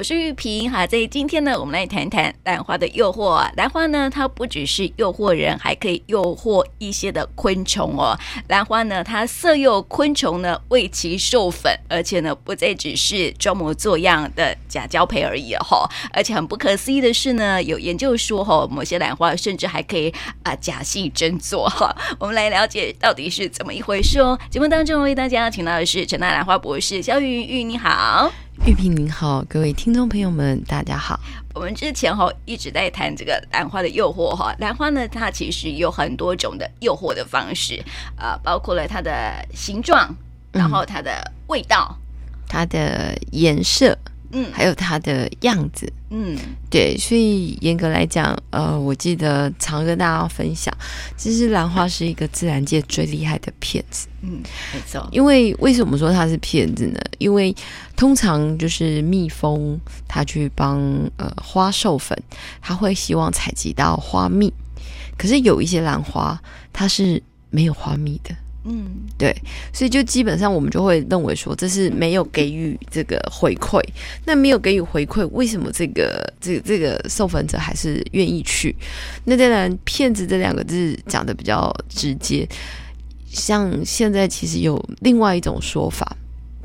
我是玉萍哈，在今天呢，我们来谈谈兰花的诱惑。兰花呢，它不只是诱惑人，还可以诱惑一些的昆虫哦。兰花呢，它色诱昆虫呢，为其授粉，而且呢，不再只是装模作样的假交配而已哈。而且很不可思议的是呢，有研究说哈，某些兰花甚至还可以啊假戏真做哈。我们来了解到底是怎么一回事哦。节目当中为大家请到的是陈大兰花博士肖云玉，你好。玉萍您好，各位听众朋友们，大家好。我们之前哈一直在谈这个兰花的诱惑哈，兰花呢，它其实有很多种的诱惑的方式啊、呃，包括了它的形状，然后它的味道，嗯、它的颜色。嗯，还有它的样子，嗯，对，所以严格来讲，呃，我记得常跟大家分享，其实兰花是一个自然界最厉害的骗子，嗯，没错。因为为什么说它是骗子呢？因为通常就是蜜蜂，它去帮呃花授粉，它会希望采集到花蜜，可是有一些兰花，它是没有花蜜的。嗯，对，所以就基本上我们就会认为说，这是没有给予这个回馈。那没有给予回馈，为什么这个这个、这个受粉者还是愿意去？那当然，骗子这两个字讲的比较直接。像现在其实有另外一种说法，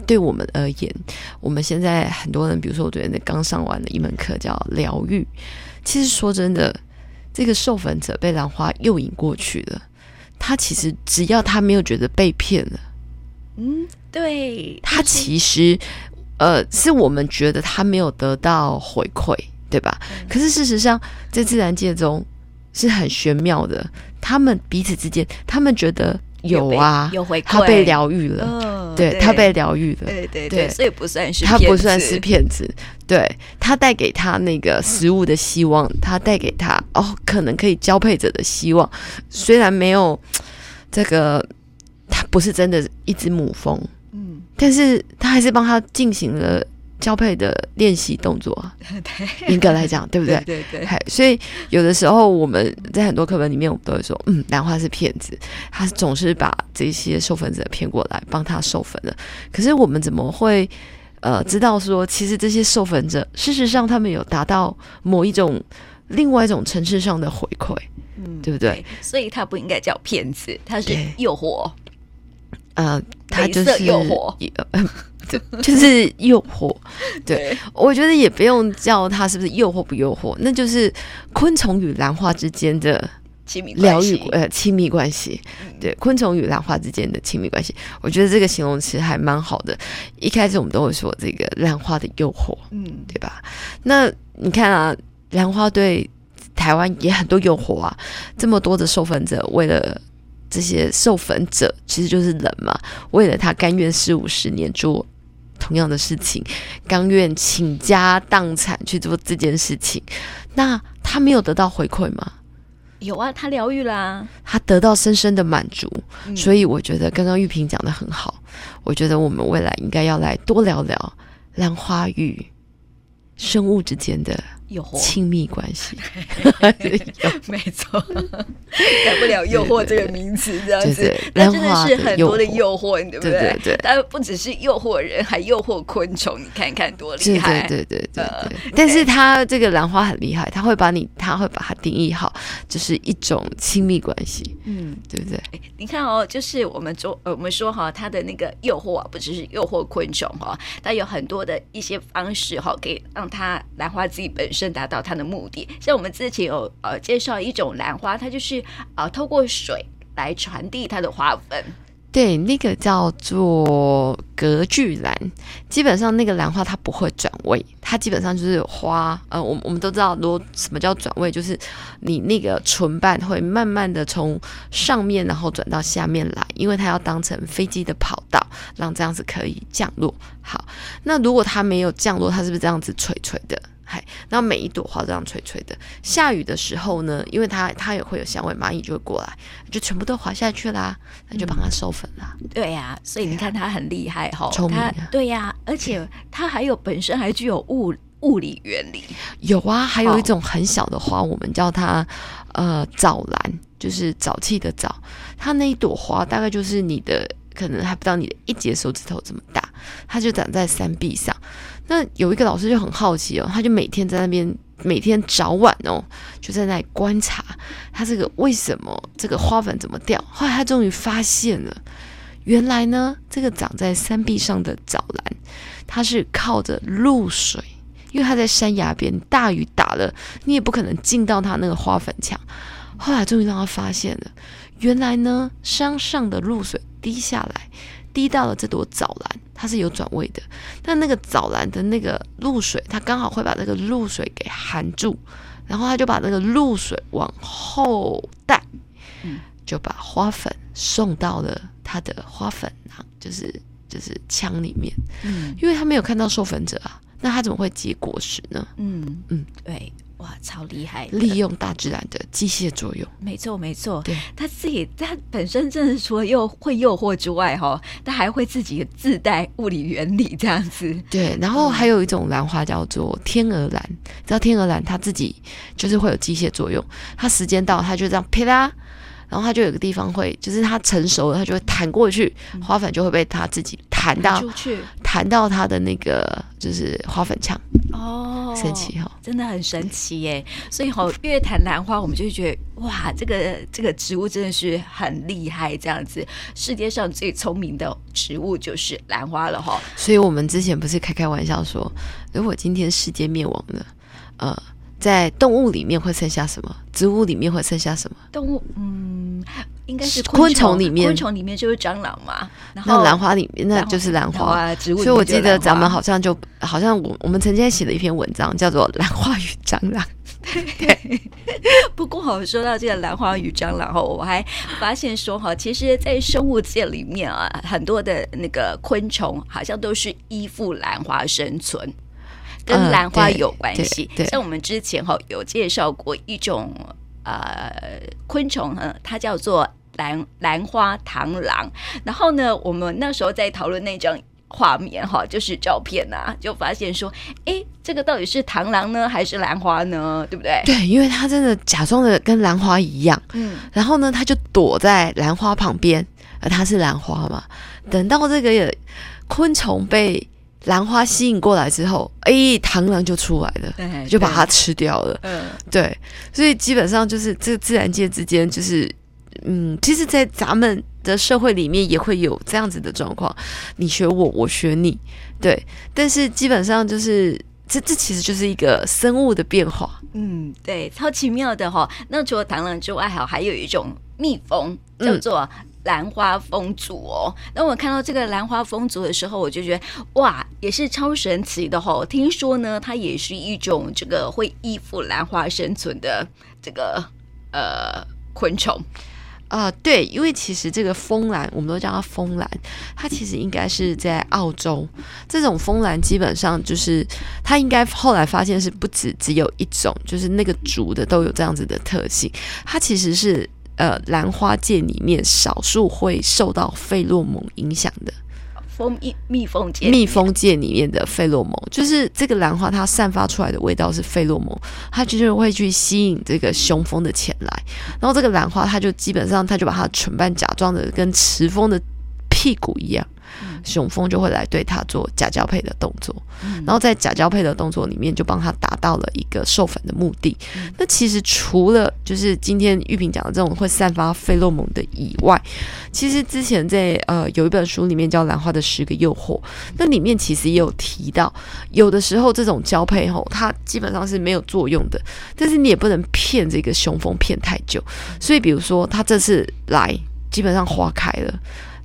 对我们而言，我们现在很多人，比如说我昨天刚上完了一门课叫疗愈。其实说真的，这个受粉者被兰花诱引过去了。他其实只要他没有觉得被骗了，嗯，对，他其实，呃，是我们觉得他没有得到回馈，对吧？嗯，可是事实上，在自然界中是很玄妙的，他们彼此之间，他们觉得有啊，有，有回馈，他被疗愈了。哦对，他被疗愈了，对对对，所以不算是他不算是骗子，对他带给他那个食物的希望，嗯、他带给他哦，可能可以交配者的希望，虽然没有这个，他不是真的一只母蜂，嗯，但是他还是帮他进行了。交配的练习动作，严格来讲，对不对？对对对。所以有的时候我们在很多课本里面，我们都会说，嗯，兰花是骗子，他总是把这些授粉者骗过来帮他授粉的。可是我们怎么会呃知道说，其实这些授粉者事实上他们有达到某一种另外一种层次上的回馈，嗯，对不对？对，所以他不应该叫骗子，他是诱惑。呃，他就是诱惑。就是诱惑，对，我觉得也不用叫它是不是诱惑不诱惑，那就是昆虫与兰花之间的亲密疗愈呃亲密关系，对，昆虫与兰花之间的亲密关系，我觉得这个形容词还蛮好的。一开始我们都会说这个兰花的诱惑，嗯，对吧？那你看啊，兰花对台湾也很多诱惑啊，这么多的受粉者为了。这些受粉者其实就是人嘛，为了他甘愿四五十年做同样的事情，甘愿倾家荡产去做这件事情，那他没有得到回馈吗？有啊，他疗愈啦，他得到深深的满足，嗯、所以我觉得刚刚玉萍讲的很好，我觉得我们未来应该要来多聊聊兰花与生物之间的。诱惑亲密关系，没错，改不了诱惑这个名词，这样子，那真的是很多的诱惑，对不对？对对，但不只是诱惑人，还诱惑昆虫，你看看多厉害！对对对对对。但是它这个兰花很厉害，它会把你，它会把它定义好，就是一种亲密关系，嗯，对不对？你看哦，就是我们说，我们说哈，它的那个诱惑啊，不只是诱惑昆虫哈，它有很多的一些方式哈，可以让它兰花自己本身。达到它的目的，像我们之前有呃介绍一种兰花，它就是呃透过水来传递它的花粉。对，那个叫做隔距兰。基本上那个兰花它不会转位，它基本上就是花。呃，我我们都知道，如什么叫转位，就是你那个唇瓣会慢慢的从上面然后转到下面来，因为它要当成飞机的跑道，让这样子可以降落。好，那如果它没有降落，它是不是这样子垂垂的？嗨，然后每一朵花这样垂垂的。下雨的时候呢，因为它它也会有香味，蚂蚁就会过来，就全部都滑下去啦，那就帮它授粉啦。对呀、啊，所以你看它很厉害哈，聪明、啊。对呀、啊，而且它还有本身还具有物物理原理。有啊，还有一种很小的花，我们叫它呃早兰，就是早期的早。它那一朵花大概就是你的，可能还不到你的一节手指头这么大。它就长在山壁上。那有一个老师就很好奇哦，他就每天在那边，每天早晚哦，就在那里观察他这个为什么这个花粉怎么掉。后来他终于发现了，原来呢，这个长在山壁上的藻兰，它是靠着露水，因为它在山崖边，大雨打了，你也不可能进到它那个花粉墙。后来终于让他发现了，原来呢，山上的露水滴下来。滴到了这朵藻兰，它是有转位的。但那个藻兰的那个露水，它刚好会把那个露水给含住，然后它就把那个露水往后带，嗯，就把花粉送到了它的花粉囊，就是就是腔里面。嗯，因为它没有看到授粉者啊，那它怎么会结果实呢？嗯嗯，对。哇，超厉害！利用大自然的机械作用，没错没错。对，他自己他本身真的除了诱会诱惑之外，哈，他还会自己自带物理原理这样子。对，然后还有一种兰花叫做天鹅兰，嗯、知道天鹅兰它自己就是会有机械作用，它时间到它就这样啪啦。然后它就有个地方会，就是它成熟了，它就会弹过去，花粉就会被它自己弹到，弹到它的那个就是花粉腔。哦，神奇哈、哦，真的很神奇耶！所以哈，越谈兰花，我们就会觉得哇，这个这个植物真的是很厉害，这样子，世界上最聪明的植物就是兰花了哈。所以我们之前不是开开玩笑说，如果今天世界灭亡了，呃。在动物里面会剩下什么？植物里面会剩下什么？动物，嗯，应该是昆虫里面。昆虫里面就是蟑螂嘛。然后那兰花里面，那就是兰花。植物，所以我记得咱们好像就好像我我们曾经写了一篇文章，叫做《兰花与蟑螂》。对。不过哈，说到这个兰花与蟑螂哈，我还发现说哈，其实，在生物界里面啊，很多的那个昆虫好像都是依附兰花生存。跟兰花有关系，嗯、像我们之前哈有介绍过一种呃昆虫呢，它叫做兰兰花螳螂。然后呢，我们那时候在讨论那张画面哈，就是照片呐、啊，就发现说，哎，这个到底是螳螂呢，还是兰花呢？对不对？对，因为它真的假装的跟兰花一样，嗯，然后呢，它就躲在兰花旁边，而它是兰花嘛。等到这个昆虫被兰花吸引过来之后，哎，螳螂就出来了，就把它吃掉了。嗯，对，所以基本上就是这个自然界之间，就是嗯，其实，在咱们的社会里面也会有这样子的状况，你学我，我学你，对。但是基本上就是这这其实就是一个生物的变化。嗯，对，超奇妙的哈。那除了螳螂之外，还还有一种蜜蜂叫做。兰花蜂族哦，那我看到这个兰花蜂族的时候，我就觉得哇，也是超神奇的哦。听说呢，它也是一种这个会依附兰花生存的这个呃昆虫啊、对，因为其实这个蜂兰，我们都叫它蜂兰，它其实应该是在澳洲。这种蜂兰基本上就是它应该后来发现是不止只有一种，就是那个族的都有这样子的特性。它其实是。呃，兰花界里面少数会受到费洛蒙影响的。蜂蜜蜜蜂界，蜜蜂界里面的费洛蒙，就是这个兰花它散发出来的味道是费洛蒙，它就是会去吸引这个雄蜂的前来，然后这个兰花它就基本上它就把它的唇瓣假装的跟雌蜂的屁股一样。雄蜂就会来对它做假交配的动作，嗯、然后在假交配的动作里面就帮它达到了一个授粉的目的。嗯、那其实除了就是今天玉萍讲的这种会散发费洛蒙的以外，其实之前在呃有一本书里面叫《兰花的十个诱惑》，那里面其实也有提到，有的时候这种交配吼它基本上是没有作用的，但是你也不能骗这个雄蜂骗太久。所以比如说它这次来，基本上花开了，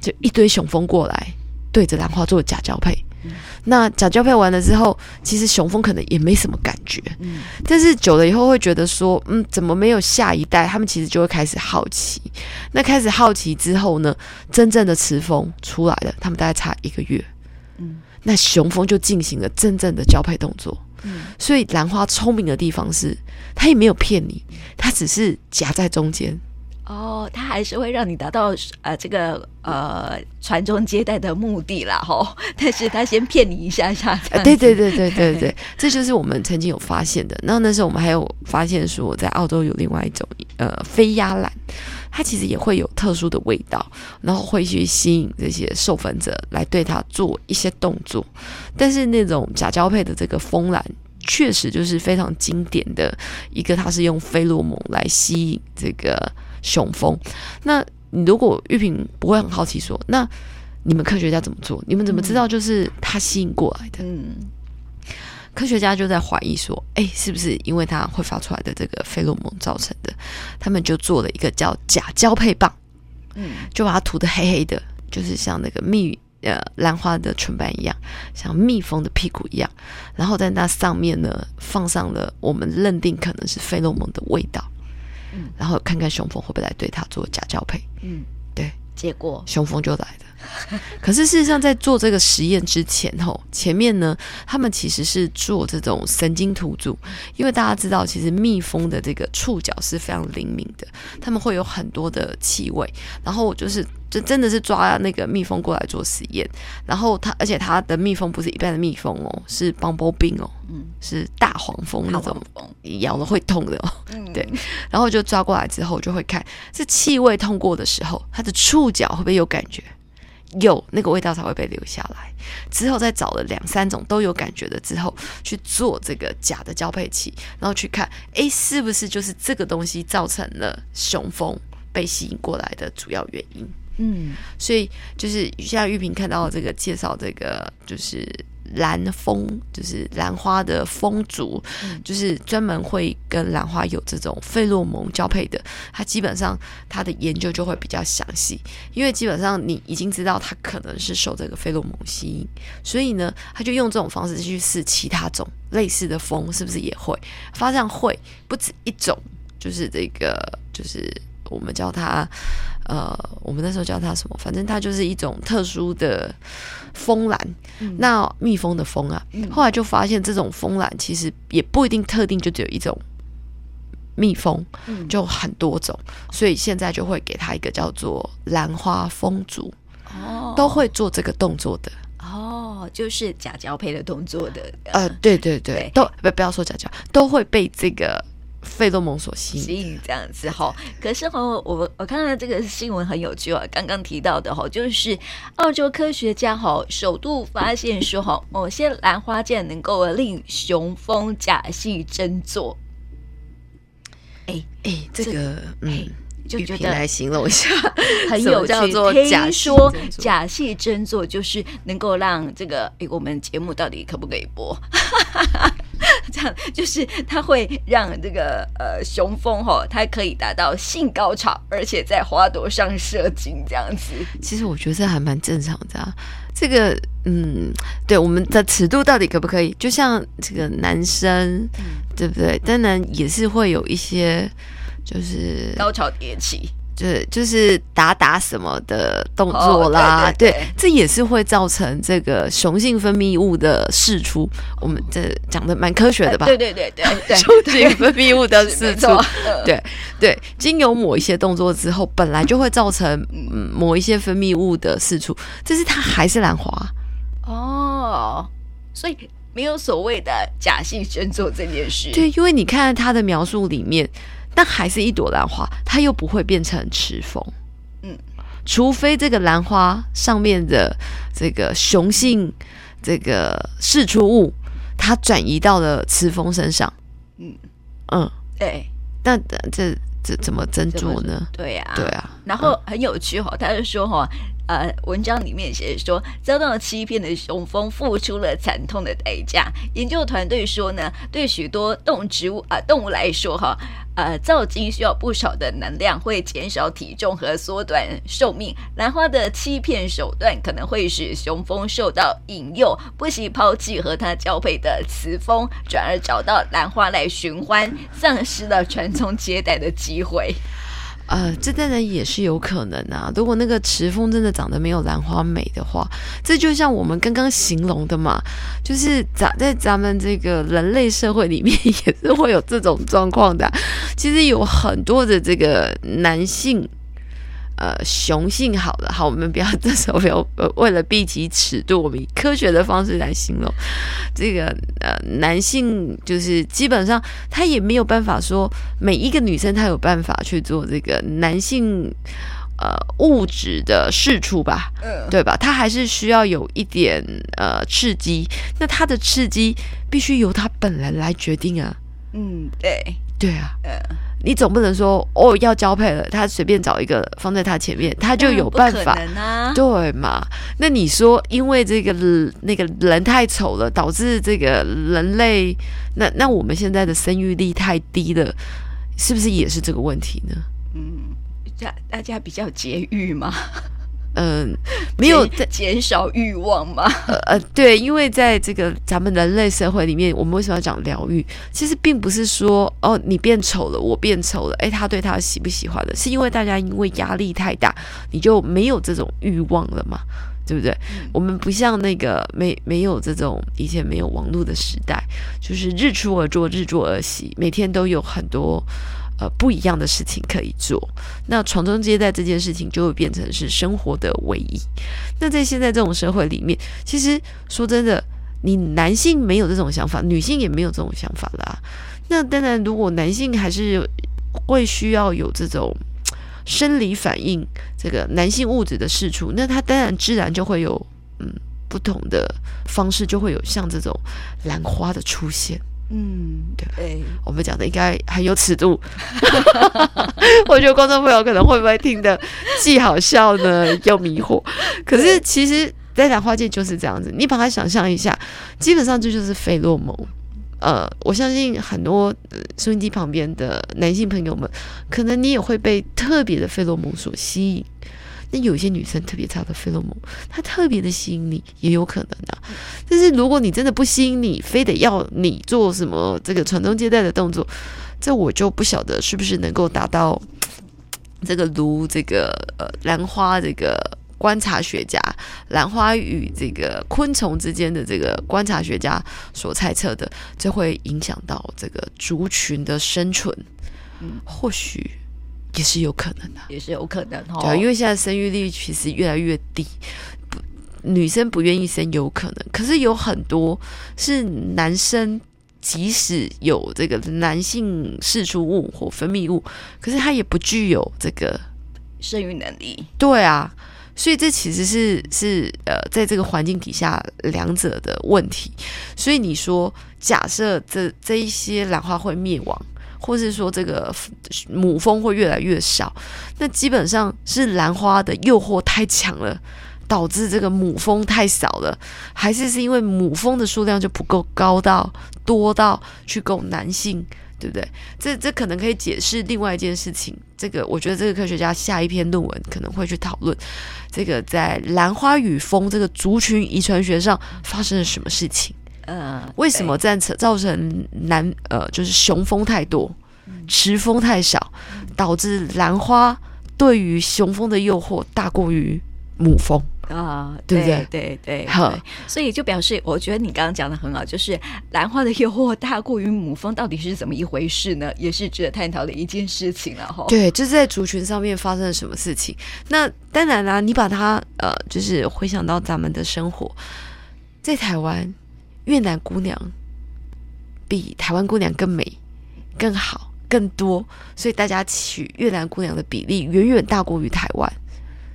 就一堆雄蜂过来。对着兰花做假交配，嗯、那假交配完了之后，其实雄蜂可能也没什么感觉，嗯、但是久了以后会觉得说，嗯，怎么没有下一代？他们其实就会开始好奇。那开始好奇之后呢，真正的雌蜂出来了，他们大概差一个月，嗯，那雄蜂就进行了真正的交配动作。嗯，所以兰花聪明的地方是，它也没有骗你，它只是夹在中间。哦，他还是会让你达到呃这个呃传宗接代的目的啦，吼！但是他先骗你一下下，对对对对对对，这就是我们曾经有发现的。然后那时候我们还有发现说，在澳洲有另外一种呃飞鸭兰，它其实也会有特殊的味道，然后会去吸引这些授粉者来对它做一些动作。但是那种假交配的这个蜂兰。确实就是非常经典的一个，它是用费洛蒙来吸引这个雄蜂。那你如果玉萍不会很好奇说，那你们科学家怎么做？你们怎么知道就是它吸引过来的？嗯，科学家就在怀疑说，哎，是不是因为它会发出来的这个费洛蒙造成的？他们就做了一个叫假交配棒，嗯，就把它涂的黑黑的，就是像那个蜜。呃，兰花的唇瓣一样，像蜜蜂的屁股一样，然后在那上面呢，放上了我们认定可能是费洛蒙的味道，嗯，然后看看雄蜂会不会来对它做假交配，嗯，对，结果。雄蜂就来了。可是事实上，在做这个实验之前，吼，前面呢，他们其实是做这种神经突触，因为大家知道，其实蜜蜂的这个触角是非常灵敏的，他们会有很多的气味，然后就是，就真的是抓那个蜜蜂过来做实验，然后它，而且它的蜜蜂不是一般的蜜蜂哦，是 bumblebee 哦，嗯，是大黄蜂那种，咬了会痛的哦，对，然后就抓过来之后，就会看这气味通过的时候，它的触角会不会有感觉。有那个味道才会被留下来。之后再找了两三种都有感觉的之后去做这个假的交配器，然后去看，诶，是不是就是这个东西造成了雄蜂被吸引过来的主要原因？嗯，所以就是现在玉萍看到这个介绍，这个就是。兰风就是兰花的风族，嗯、就是专门会跟兰花有这种费洛蒙交配的。它基本上它的研究就会比较详细，因为基本上你已经知道它可能是受这个费洛蒙吸引，所以呢，他就用这种方式去试其他种类似的风是不是也会发现会不止一种，就是这个就是。我们叫它，呃，我们那时候叫它什么？反正它就是一种特殊的蜂兰。嗯、那蜜蜂的蜂啊，嗯、后来就发现这种蜂兰其实也不一定特定就只有一种蜜蜂，嗯、就很多种。所以现在就会给它一个叫做兰花蜂族，哦，都会做这个动作的。哦，就是假交配的动作的。呃，对对对，对都不不要说假交，都会被这个。费洛蒙所吸引，吸引这样子哈。可是哈，我我看到这个新闻很有趣啊。刚刚提到的哈，就是澳洲科学家哈首度发现说哈，某些兰花竟然能够令雄蜂假戏真做。哎哎，这个嗯，就觉得来形容一下，很有叫做听说假戏真做，就是能够让这个哎，我们节目到底可不可以播？这样就是它会让这个呃雄蜂吼，它可以达到性高潮，而且在花朵上射精这样子。其实我觉得这还蛮正常的啊。这个嗯，对我们的尺度到底可不可以？就像这个男生，嗯、对不对？当然也是会有一些就是高潮迭起。对，就是打打什么的动作啦，哦、对，对，对，对，这也是会造成这个雄性分泌物的释出。我们这讲的蛮科学的吧？对对对对 对，雄性分泌物的释出，对对，经由某一些动作之后，本来就会造成嗯某一些分泌物的释出，这是它还是兰花哦，所以没有所谓的假性宣做这件事。对，因为你看它的描述里面。但还是一朵兰花，它又不会变成雌蜂。嗯，除非这个兰花上面的这个雄性这个释出物，它转移到了雌蜂身上。嗯嗯，对。那这这，怎么斟酌呢？对呀，对啊。然后很有趣哦，他就说哈。呃，文章里面写说，遭到欺骗的雄蜂付出了惨痛的代价。研究团队说呢，对许多动植物啊、动物来说，哈，呃，造精需要不少的能量，会减少体重和缩短寿命。兰花的欺骗手段可能会使雄蜂受到引诱，不惜抛弃和它交配的雌蜂，转而找到兰花来寻欢，丧失了传宗接代的机会。呃，这当然也是有可能啊。如果那个池峰真的长得没有兰花美的话，这就像我们刚刚形容的嘛，就是咱在咱们这个人类社会里面 也是会有这种状况的。其实有很多的这个男性。呃，雄性好了，好，我们不要这时候不要为了避其尺度，我们以科学的方式来形容。这个呃，男性就是基本上他也没有办法说每一个女生她有办法去做这个男性呃物质的事出吧，嗯，对吧？他还是需要有一点呃刺激，那他的刺激必须由他本人来决定啊，嗯，对，对啊，嗯。你总不能说哦，要交配了，他随便找一个放在他前面，他就有办法，啊、对嘛？那你说，因为这个那个人太丑了，导致这个人类，那那我们现在的生育力太低了，是不是也是这个问题呢？嗯，大大家比较节育嘛。嗯，没有在减少欲望吗？呃呃，对，因为在这个咱们人类社会里面，我们为什么要讲疗愈？其实并不是说哦，你变丑了，我变丑了，哎，他对他喜不喜欢的？是因为大家因为压力太大，你就没有这种欲望了嘛？对不对？嗯、我们不像那个没没有这种以前没有网络的时代，就是日出而作，日作而息，每天都有很多。呃，不一样的事情可以做，那传宗接代这件事情就会变成是生活的唯一。那在现在这种社会里面，其实说真的，你男性没有这种想法，女性也没有这种想法啦。那当然，如果男性还是会需要有这种生理反应，这个男性物质的释出，那他当然自然就会有嗯不同的方式，就会有像这种兰花的出现。嗯，对，对我们讲的应该很有尺度。我觉得观众朋友可能会不会听得既好笑呢，又迷惑？可是其实，在兰花界就是这样子。你把它想象一下，基本上这就是费洛蒙。呃，我相信很多收音机旁边的男性朋友们，可能你也会被特别的费洛蒙所吸引。那有些女生特别差的费洛蒙，她特别的吸引你，也有可能的、啊。但是如果你真的不吸引你，非得要你做什么这个传宗接代的动作，这我就不晓得是不是能够达到这个如这个呃兰花这个观察学家，兰花与这个昆虫之间的这个观察学家所猜测的，这会影响到这个族群的生存。嗯，或许。也是有可能的，也是有可能哦。对，因为现在生育率其实越来越低，不，女生不愿意生有可能，可是有很多是男生，即使有这个男性释出物或分泌物，可是他也不具有这个生育能力。对啊，所以这其实是是呃，在这个环境底下两者的问题。所以你说，假设这这一些兰花会灭亡。或是说这个母蜂会越来越少，那基本上是兰花的诱惑太强了，导致这个母蜂太少了，还是是因为母蜂的数量就不够高到多到去够男性，对不对？这这可能可以解释另外一件事情。这个我觉得这个科学家下一篇论文可能会去讨论，这个在兰花与蜂这个族群遗传学上发生了什么事情。嗯，为什么这样造成男呃就是雄蜂太多，雌蜂太少，导致兰花对于雄蜂的诱惑大过于母蜂啊？对？对对对，好，所以就表示，我觉得你刚刚讲的很好，就是兰花的诱惑大过于母蜂，到底是怎么一回事呢？也是值得探讨的一件事情了哈。对，就是在族群上面发生了什么事情？那当然啦，你把它呃，就是回想到咱们的生活，在台湾。越南姑娘比台湾姑娘更美、更好、更多，所以大家娶越南姑娘的比例远远大过于台湾。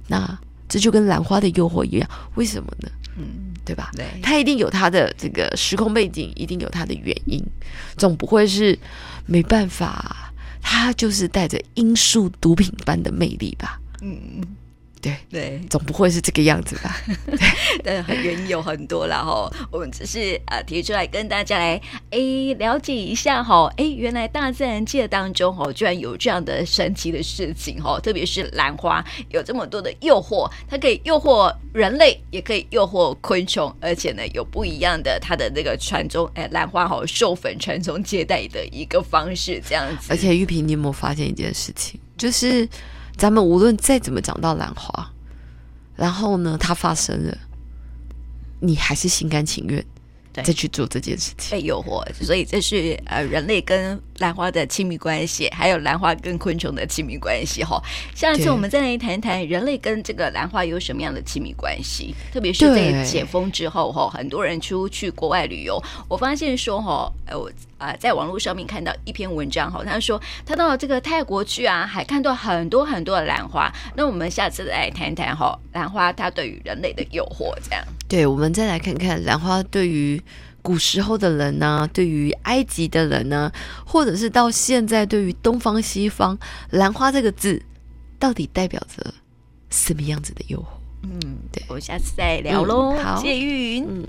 那这就跟兰花的诱惑一样，为什么呢？嗯，对吧？对，它一定有它的这个时空背景，一定有它的原因，总不会是没办法，它就是带着罂粟毒品般的魅力吧？嗯。对对，总不会是这个样子吧？对，但原因有很多啦哈。我们只是呃提出来跟大家来诶了解一下哈。诶，原来大自然界当中哦，居然有这样的神奇的事情哈。特别是兰花有这么多的诱惑，它可以诱惑人类，也可以诱惑昆虫，而且呢有不一样的它的那个传宗诶兰花好授粉传宗接代的一个方式这样子。而且玉萍，你有没有发现一件事情？就是咱们无论再怎么讲到兰花，然后呢，它发生了，你还是心甘情愿。再去做这件事情，被诱惑，所以这是呃人类跟兰花的亲密关系，还有兰花跟昆虫的亲密关系哈。下次我们再来谈谈人类跟这个兰花有什么样的亲密关系，特别是在解封之后哈，很多人出去国外旅游，我发现说哈，呃我啊、在网络上面看到一篇文章哈，他说他到这个泰国去啊，还看到很多很多的兰花。那我们下次来谈谈哈，兰花它对于人类的诱惑这样。对，我们再来看看兰花对于古时候的人呢、啊，对于埃及的人呢、啊，或者是到现在对于东方西方，兰花这个字到底代表着什么样子的诱惑？嗯，对，我下次再聊喽。嗯、好，谢谢玉云。嗯。